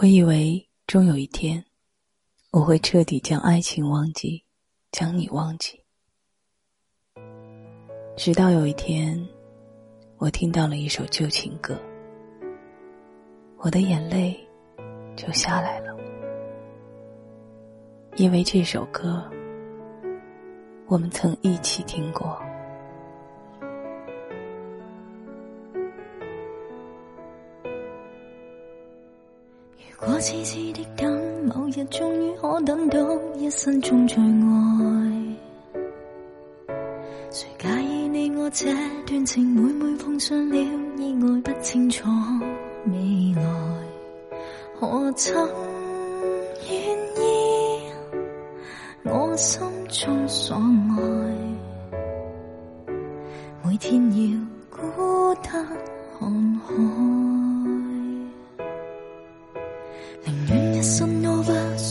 我以为终有一天，我会彻底将爱情忘记，将你忘记。直到有一天，我听到了一首旧情歌，我的眼泪就下来了，因为这首歌，我们曾一起听过。如果痴痴的等，某日终于可等到一生中最爱。谁介意你我这段情？每每碰上了意外，不清楚未来，何曾愿意我心中所爱？每天要孤单看海。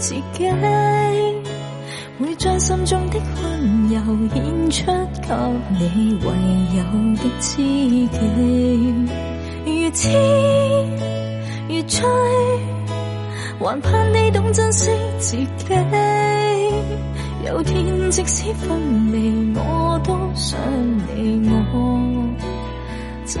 自己？会将心中的温柔献出给你唯有的知己。如痴如醉，还盼你懂珍惜自己。有天即使分离，我都想你，我真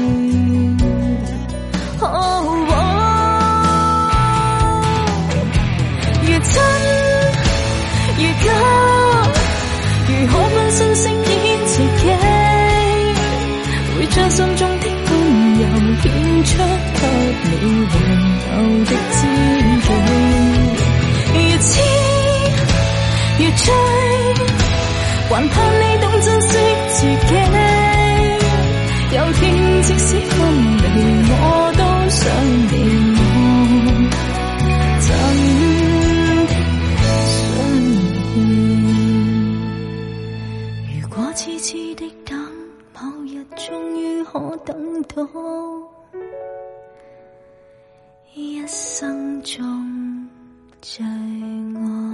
如真如假，如何分身饰演自己？会将心中的温柔献出给你唯有的知的等，某日终于可等到一生中最爱。